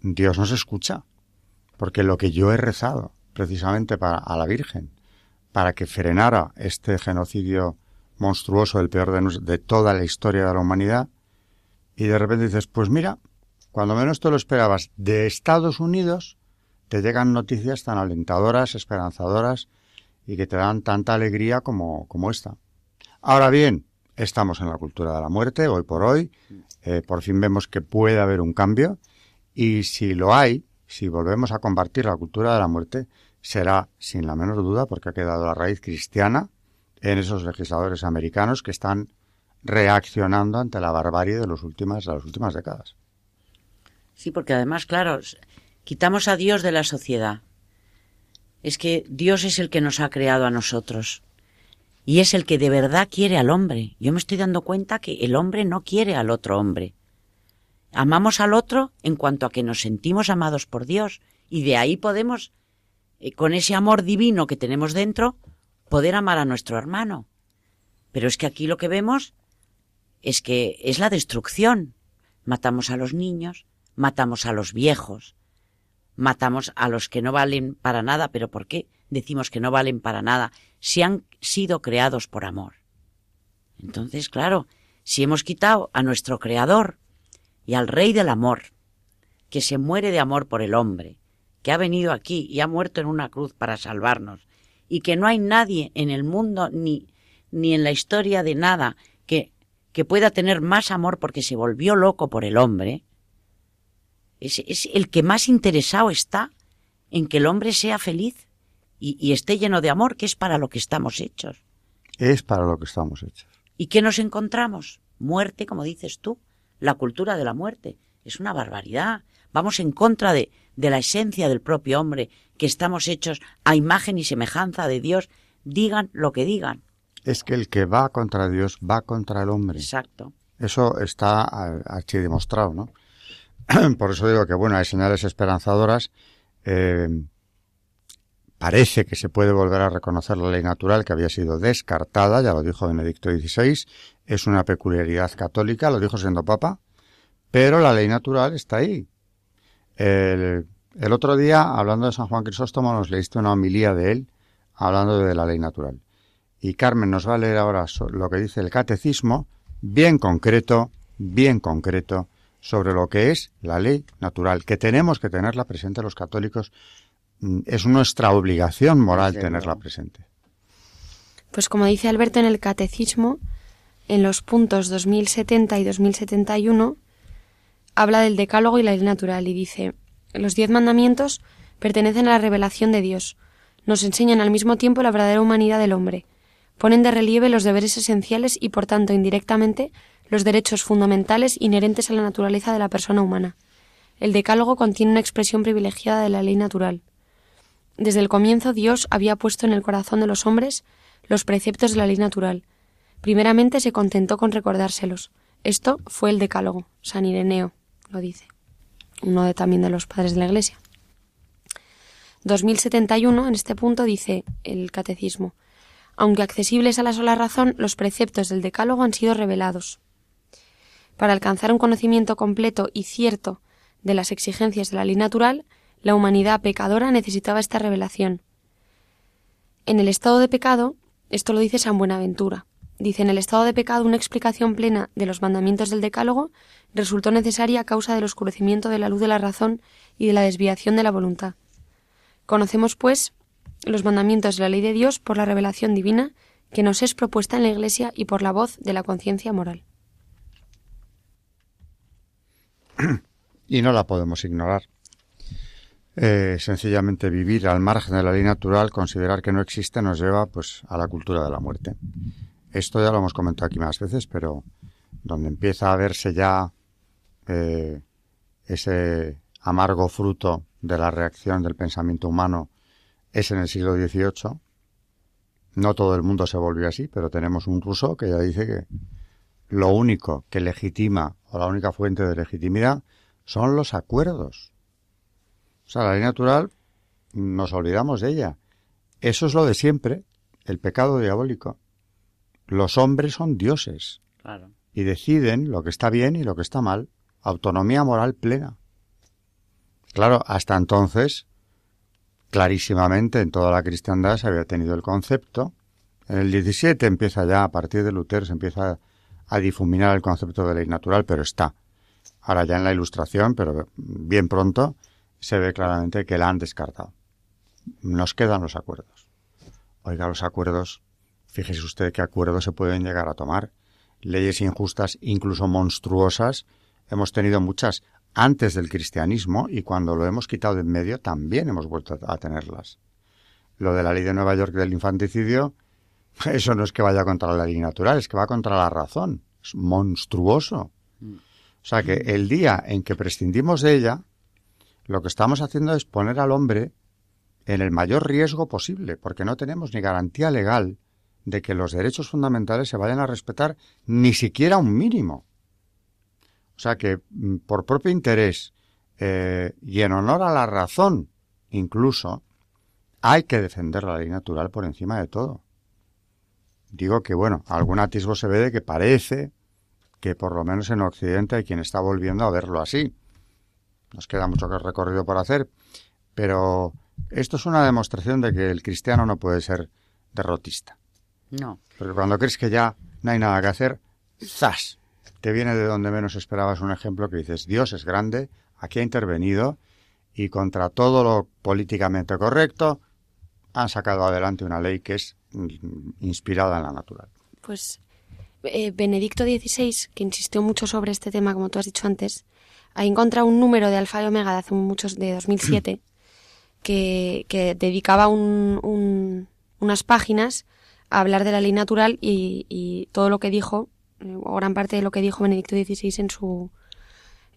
Dios nos escucha, porque lo que yo he rezado precisamente para, a la Virgen, para que frenara este genocidio monstruoso, el peor de, de toda la historia de la humanidad, y de repente dices, pues mira, cuando menos te lo esperabas, de Estados Unidos te llegan noticias tan alentadoras, esperanzadoras y que te dan tanta alegría como, como esta. Ahora bien, estamos en la cultura de la muerte, hoy por hoy, eh, por fin vemos que puede haber un cambio y si lo hay, si volvemos a compartir la cultura de la muerte, será sin la menor duda porque ha quedado la raíz cristiana en esos legisladores americanos que están reaccionando ante la barbarie de, últimas, de las últimas décadas. Sí, porque además, claro, quitamos a Dios de la sociedad. Es que Dios es el que nos ha creado a nosotros. Y es el que de verdad quiere al hombre. Yo me estoy dando cuenta que el hombre no quiere al otro hombre. Amamos al otro en cuanto a que nos sentimos amados por Dios. Y de ahí podemos, eh, con ese amor divino que tenemos dentro, poder amar a nuestro hermano. Pero es que aquí lo que vemos es que es la destrucción. Matamos a los niños, matamos a los viejos, matamos a los que no valen para nada, pero ¿por qué decimos que no valen para nada si han sido creados por amor? Entonces, claro, si hemos quitado a nuestro creador y al rey del amor que se muere de amor por el hombre, que ha venido aquí y ha muerto en una cruz para salvarnos, y que no hay nadie en el mundo ni, ni en la historia de nada que, que pueda tener más amor porque se volvió loco por el hombre, es, es el que más interesado está en que el hombre sea feliz y, y esté lleno de amor, que es para lo que estamos hechos. Es para lo que estamos hechos. ¿Y qué nos encontramos? Muerte, como dices tú, la cultura de la muerte. Es una barbaridad. Vamos en contra de, de la esencia del propio hombre, que estamos hechos a imagen y semejanza de Dios, digan lo que digan. Es que el que va contra Dios va contra el hombre. Exacto. Eso está aquí demostrado, ¿no? Por eso digo que, bueno, hay señales esperanzadoras. Eh, parece que se puede volver a reconocer la ley natural que había sido descartada, ya lo dijo Benedicto XVI, es una peculiaridad católica, lo dijo siendo papa, pero la ley natural está ahí. El, el otro día, hablando de San Juan Crisóstomo, nos leíste una homilía de él, hablando de la ley natural. Y Carmen nos va a leer ahora lo que dice el catecismo, bien concreto, bien concreto, sobre lo que es la ley natural, que tenemos que tenerla presente los católicos. Mm, es nuestra obligación moral tenerla presente. Pues como dice Alberto en el catecismo, en los puntos 2070 y 2071, habla del decálogo y la ley natural y dice, los diez mandamientos pertenecen a la revelación de Dios, nos enseñan al mismo tiempo la verdadera humanidad del hombre, ponen de relieve los deberes esenciales y por tanto indirectamente los derechos fundamentales inherentes a la naturaleza de la persona humana. El decálogo contiene una expresión privilegiada de la ley natural. Desde el comienzo Dios había puesto en el corazón de los hombres los preceptos de la ley natural. Primeramente se contentó con recordárselos. Esto fue el decálogo. San Ireneo lo dice. Uno de, también de los padres de la Iglesia. 2071, en este punto, dice el Catecismo. Aunque accesibles a la sola razón, los preceptos del Decálogo han sido revelados. Para alcanzar un conocimiento completo y cierto de las exigencias de la ley natural, la humanidad pecadora necesitaba esta revelación. En el estado de pecado, esto lo dice San Buenaventura, dice en el estado de pecado una explicación plena de los mandamientos del Decálogo resultó necesaria a causa del oscurecimiento de la luz de la razón y de la desviación de la voluntad. Conocemos, pues, los mandamientos de la ley de Dios por la revelación divina que nos es propuesta en la Iglesia y por la voz de la conciencia moral. Y no la podemos ignorar. Eh, sencillamente vivir al margen de la ley natural, considerar que no existe, nos lleva pues a la cultura de la muerte. Esto ya lo hemos comentado aquí más veces, pero donde empieza a verse ya eh, ese amargo fruto de la reacción del pensamiento humano es en el siglo XVIII. No todo el mundo se volvió así, pero tenemos un ruso que ya dice que lo único que legitima o la única fuente de legitimidad son los acuerdos. O sea, la ley natural nos olvidamos de ella. Eso es lo de siempre, el pecado diabólico. Los hombres son dioses y deciden lo que está bien y lo que está mal. Autonomía moral plena. Claro, hasta entonces, clarísimamente en toda la cristiandad se había tenido el concepto. En el 17 empieza ya, a partir de Lutero, se empieza a difuminar el concepto de ley natural, pero está. Ahora ya en la ilustración, pero bien pronto, se ve claramente que la han descartado. Nos quedan los acuerdos. Oiga, los acuerdos, fíjese usted qué acuerdos se pueden llegar a tomar. Leyes injustas, incluso monstruosas, hemos tenido muchas antes del cristianismo y cuando lo hemos quitado de en medio también hemos vuelto a tenerlas. Lo de la ley de Nueva York del infanticidio, eso no es que vaya contra la ley natural, es que va contra la razón. Es monstruoso. Mm. O sea que el día en que prescindimos de ella, lo que estamos haciendo es poner al hombre en el mayor riesgo posible, porque no tenemos ni garantía legal de que los derechos fundamentales se vayan a respetar ni siquiera un mínimo. O sea que mm, por propio interés eh, y en honor a la razón incluso, hay que defender la ley natural por encima de todo. Digo que, bueno, algún atisbo se ve de que parece que por lo menos en Occidente hay quien está volviendo a verlo así. Nos queda mucho recorrido por hacer, pero esto es una demostración de que el cristiano no puede ser derrotista. No. Porque cuando crees que ya no hay nada que hacer, ¡zas! Te viene de donde menos esperabas un ejemplo que dices, Dios es grande, aquí ha intervenido y contra todo lo políticamente correcto han sacado adelante una ley que es inspirada en la natural. Pues eh, Benedicto XVI, que insistió mucho sobre este tema, como tú has dicho antes, ha encontrado un número de Alfa y Omega de hace muchos, de 2007, que, que dedicaba un, unas páginas a hablar de la ley natural y, y todo lo que dijo, o gran parte de lo que dijo Benedicto XVI en su,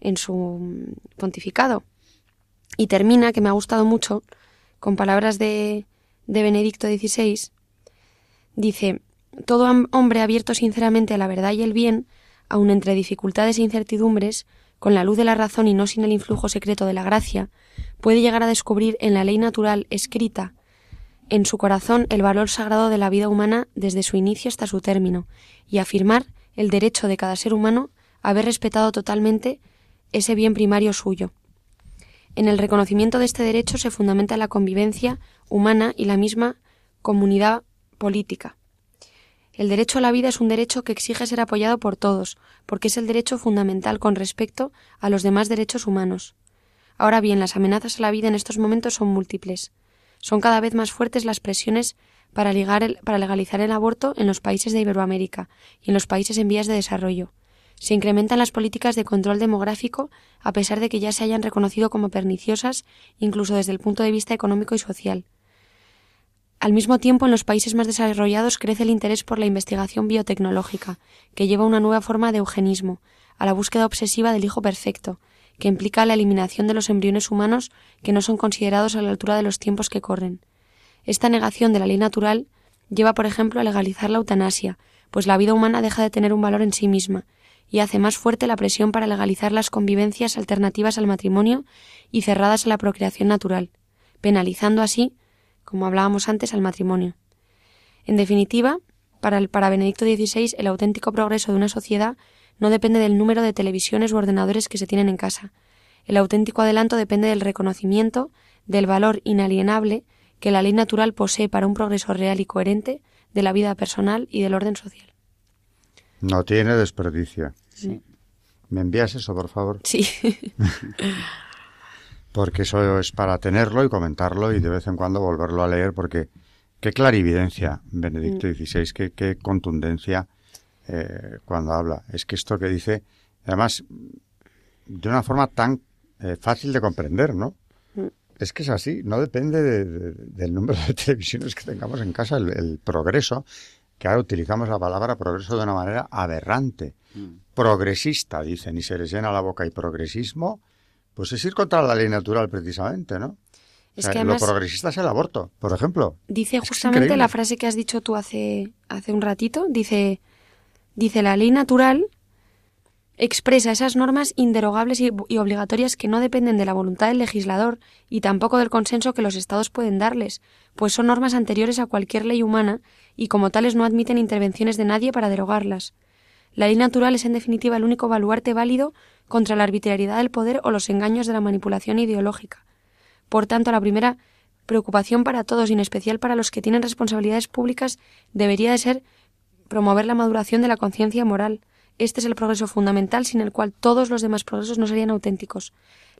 en su pontificado. Y termina, que me ha gustado mucho, con palabras de, de Benedicto XVI. Dice, todo hombre abierto sinceramente a la verdad y el bien, aun entre dificultades e incertidumbres, con la luz de la razón y no sin el influjo secreto de la gracia, puede llegar a descubrir en la ley natural escrita en su corazón el valor sagrado de la vida humana desde su inicio hasta su término, y afirmar el derecho de cada ser humano a haber respetado totalmente ese bien primario suyo. En el reconocimiento de este derecho se fundamenta la convivencia humana y la misma comunidad política. El derecho a la vida es un derecho que exige ser apoyado por todos, porque es el derecho fundamental con respecto a los demás derechos humanos. Ahora bien, las amenazas a la vida en estos momentos son múltiples. Son cada vez más fuertes las presiones para, para legalizar el aborto en los países de Iberoamérica y en los países en vías de desarrollo. Se incrementan las políticas de control demográfico a pesar de que ya se hayan reconocido como perniciosas incluso desde el punto de vista económico y social. Al mismo tiempo, en los países más desarrollados crece el interés por la investigación biotecnológica, que lleva una nueva forma de eugenismo, a la búsqueda obsesiva del hijo perfecto, que implica la eliminación de los embriones humanos que no son considerados a la altura de los tiempos que corren. Esta negación de la ley natural lleva, por ejemplo, a legalizar la eutanasia, pues la vida humana deja de tener un valor en sí misma, y hace más fuerte la presión para legalizar las convivencias alternativas al matrimonio y cerradas a la procreación natural, penalizando así como hablábamos antes, al matrimonio. En definitiva, para, el, para Benedicto XVI, el auténtico progreso de una sociedad no depende del número de televisiones u ordenadores que se tienen en casa. El auténtico adelanto depende del reconocimiento del valor inalienable que la ley natural posee para un progreso real y coherente de la vida personal y del orden social. No tiene desperdicio. Sí. ¿Me envías eso, por favor? Sí. porque eso es para tenerlo y comentarlo y de vez en cuando volverlo a leer, porque qué clarividencia, Benedicto XVI, mm. qué, qué contundencia eh, cuando habla. Es que esto que dice, además, de una forma tan eh, fácil de comprender, ¿no? Mm. Es que es así, no depende del número de televisiones que tengamos en casa, el, progreso, que ahora utilizamos la palabra progreso de una manera aberrante, mm. progresista, dicen, y se les llena la boca y progresismo, pues es ir contra la ley natural precisamente, ¿no? Es que lo progresista es el aborto, por ejemplo. Dice justamente la frase que has dicho tú hace, hace un ratito, dice, dice la ley natural expresa esas normas inderogables y, y, obligatorias que no dependen de la voluntad del legislador y tampoco del consenso que los estados pueden darles, pues son normas anteriores a cualquier ley humana y como tales no admiten intervenciones de nadie para derogarlas. La ley natural es en definitiva el único baluarte válido contra la arbitrariedad del poder o los engaños de la manipulación ideológica. Por tanto, la primera preocupación para todos y en especial para los que tienen responsabilidades públicas debería de ser promover la maduración de la conciencia moral. Este es el progreso fundamental sin el cual todos los demás progresos no serían auténticos.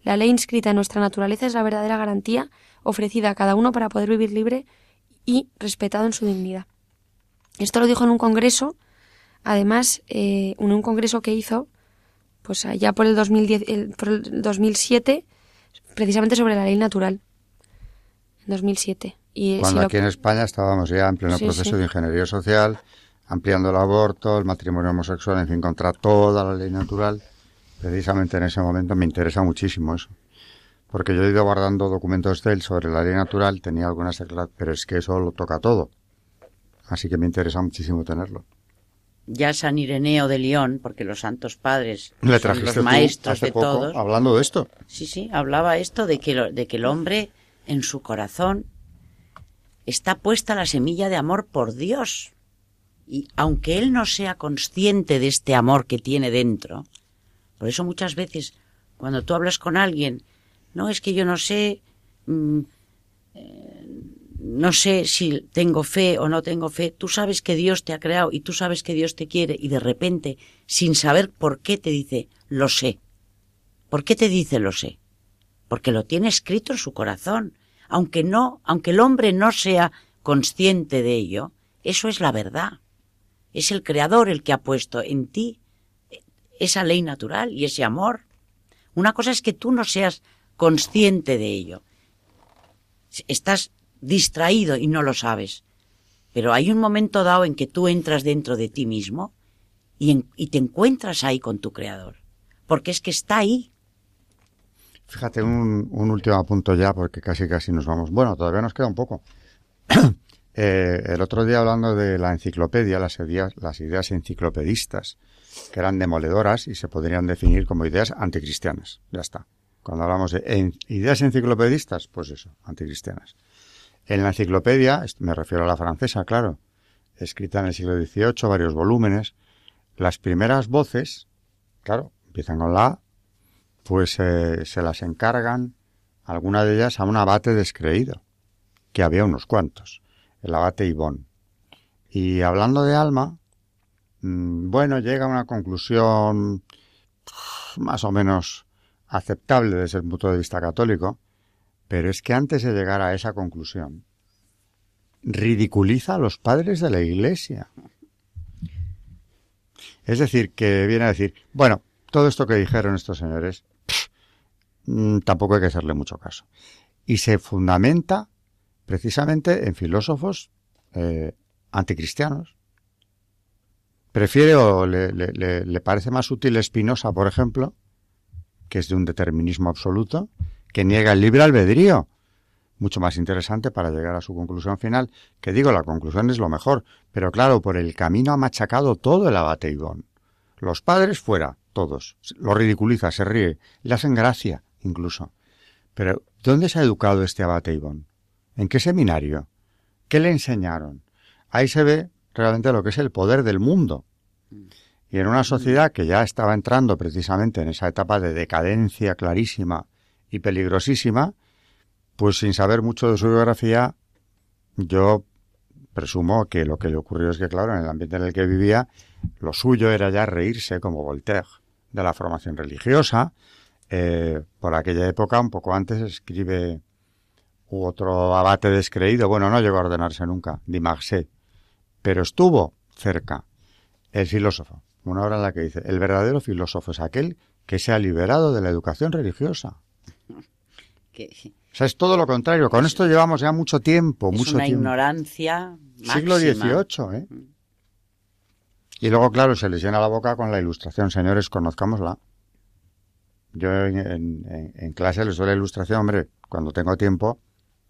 La ley inscrita en nuestra naturaleza es la verdadera garantía ofrecida a cada uno para poder vivir libre y respetado en su dignidad. Esto lo dijo en un congreso, además, eh, en un congreso que hizo pues allá por el, 2010, por el 2007, precisamente sobre la ley natural. En 2007. Y Cuando aquí en España estábamos ya en pleno proceso de ingeniería social, ampliando el aborto, el matrimonio homosexual, en fin, contra toda la ley natural. Precisamente en ese momento me interesa muchísimo eso. Porque yo he ido guardando documentos de él sobre la ley natural, tenía algunas pero es que eso lo toca todo. Así que me interesa muchísimo tenerlo ya San Ireneo de León, porque los santos padres son los maestros de todos. Hablando de esto. Sí, sí, hablaba esto de que, de que el hombre en su corazón está puesta la semilla de amor por Dios. Y aunque él no sea consciente de este amor que tiene dentro, por eso muchas veces cuando tú hablas con alguien, no es que yo no sé, mm, eh, no sé si tengo fe o no tengo fe, tú sabes que Dios te ha creado y tú sabes que Dios te quiere y de repente, sin saber por qué, te dice, lo sé. ¿Por qué te dice lo sé? Porque lo tiene escrito en su corazón. Aunque no, aunque el hombre no sea consciente de ello, eso es la verdad. Es el creador el que ha puesto en ti esa ley natural y ese amor. Una cosa es que tú no seas consciente de ello. Estás distraído y no lo sabes. Pero hay un momento dado en que tú entras dentro de ti mismo y, y te encuentras ahí con tu creador. Porque es que está ahí. Fíjate, un, un último punto ya, porque casi casi nos vamos. Bueno, todavía nos queda un poco. eh, el otro día hablando de la enciclopedia, las ideas, enciclopedistas, que eran demoledoras y se podrían definir como ideas anticristianas. Ya está. Cuando hablamos de en, ideas enciclopedistas, pues eso, anticristianas. En la enciclopedia, me refiero a la francesa, claro, escrita en el siglo XVIII, varios volúmenes, las primeras voces, claro, empiezan con la A, pues eh, se las encargan, alguna de ellas, a un abate descreído, que había unos cuantos, el abate Ibón. Y hablando de alma, mmm, bueno, llega a una conclusión más o menos aceptable desde el punto de vista católico, pero es que antes de llegar a esa conclusión, ridiculiza a los padres de la Iglesia. Es decir, que viene a decir, bueno, todo esto que dijeron estos señores, pff, mmm, tampoco hay que hacerle mucho caso. Y se fundamenta precisamente en filósofos eh, anticristianos. Prefiere o le, le, le parece más útil Spinoza, por ejemplo, que es de un determinismo absoluto, que niega el libre albedrío. Mucho más interesante para llegar a su conclusión final, que digo, la conclusión es lo mejor, pero claro, por el camino ha machacado todo el abate. Los padres fuera, todos. Lo ridiculiza, se ríe, le hacen gracia, incluso. Pero, ¿dónde se ha educado este abate? ¿En qué seminario? ¿Qué le enseñaron? Ahí se ve realmente lo que es el poder del mundo. Y en una sociedad que ya estaba entrando precisamente en esa etapa de decadencia clarísima y peligrosísima, pues sin saber mucho de su biografía, yo presumo que lo que le ocurrió es que, claro, en el ambiente en el que vivía, lo suyo era ya reírse, como Voltaire, de la formación religiosa. Eh, por aquella época, un poco antes, escribe otro abate descreído, bueno, no llegó a ordenarse nunca, Di Marseille, pero estuvo cerca, el filósofo, una obra en la que dice, el verdadero filósofo es aquel que se ha liberado de la educación religiosa. Que O sea, es todo lo contrario. Con esto llevamos ya mucho tiempo, es mucho una tiempo. ignorancia Siglo máxima. XVIII, ¿eh? Y luego, claro, se les llena la boca con la ilustración. Señores, conozcámosla. Yo en, en- en clase les doy la ilustración, hombre, cuando tengo tiempo,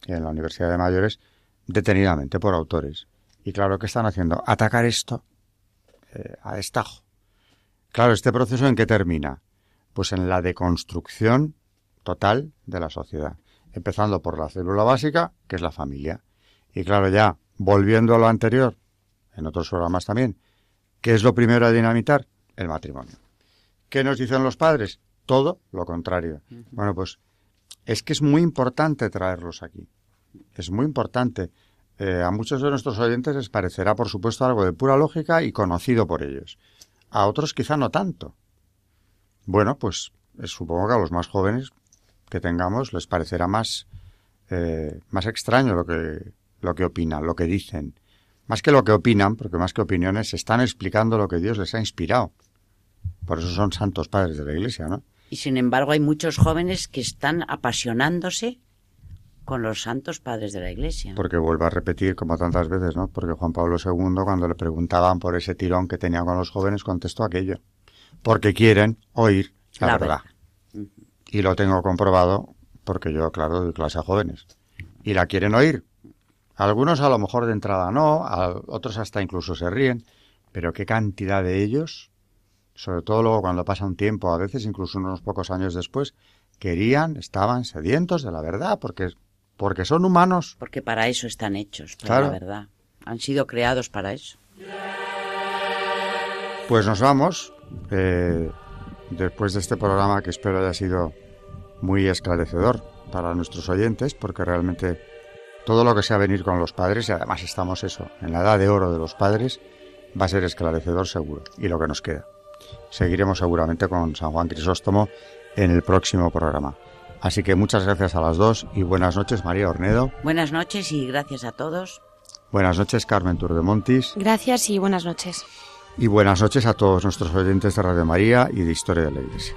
en la Universidad de Mayores, detenidamente por autores. Y claro, ¿qué están haciendo? Atacar esto eh, a destajo. Claro, ¿este proceso en qué termina? Pues en la deconstrucción total de la sociedad. Empezando por la célula básica, que es la familia. Y claro, ya volviendo a lo anterior, en otros programas también, ¿qué es lo primero a dinamitar? El matrimonio. ¿Qué nos dicen los padres? Todo lo contrario. Bueno, pues es que es muy importante traerlos aquí. Es muy importante. Eh, a muchos de nuestros oyentes les parecerá, por supuesto, algo de pura lógica y conocido por ellos. A otros quizá no tanto. Bueno, pues eh, supongo que a los más jóvenes que tengamos les parecerá más, eh, más extraño lo que, lo que opinan, lo que dicen. Más que lo que opinan, porque más que opiniones, están explicando lo que Dios les ha inspirado. Por eso son santos padres de la Iglesia, ¿no? Y sin embargo hay muchos jóvenes que están apasionándose con los santos padres de la Iglesia. Porque vuelvo a repetir, como tantas veces, ¿no? Porque Juan Pablo II, cuando le preguntaban por ese tirón que tenía con los jóvenes, contestó aquello. Porque quieren oír la, La verdad. verdad. Y lo tengo comprobado porque yo, claro, doy clase a jóvenes. Y la quieren oír. Algunos a lo mejor de entrada no, a otros hasta incluso se ríen. Pero qué cantidad de ellos, sobre todo luego cuando pasa un tiempo, a veces incluso unos pocos años después, querían, estaban sedientos de la verdad, porque, porque son humanos. Porque para eso están hechos, para Claro. la verdad. Han sido creados para eso. Pues nos vamos, eh, después de este programa que espero haya sido muy esclarecedor para nuestros oyentes, porque realmente todo lo que sea venir con los padres, y además estamos eso, en la edad de oro de los padres, va a ser esclarecedor seguro, y lo que nos queda. Seguiremos seguramente con San Juan Crisóstomo en el próximo programa. Así que muchas gracias a las dos y buenas noches María Ornedo. Buenas noches y gracias a todos. Buenas noches Carmen Turdemontis. Gracias y buenas noches. Y buenas noches a todos nuestros oyentes de Radio María y de Historia de la Iglesia.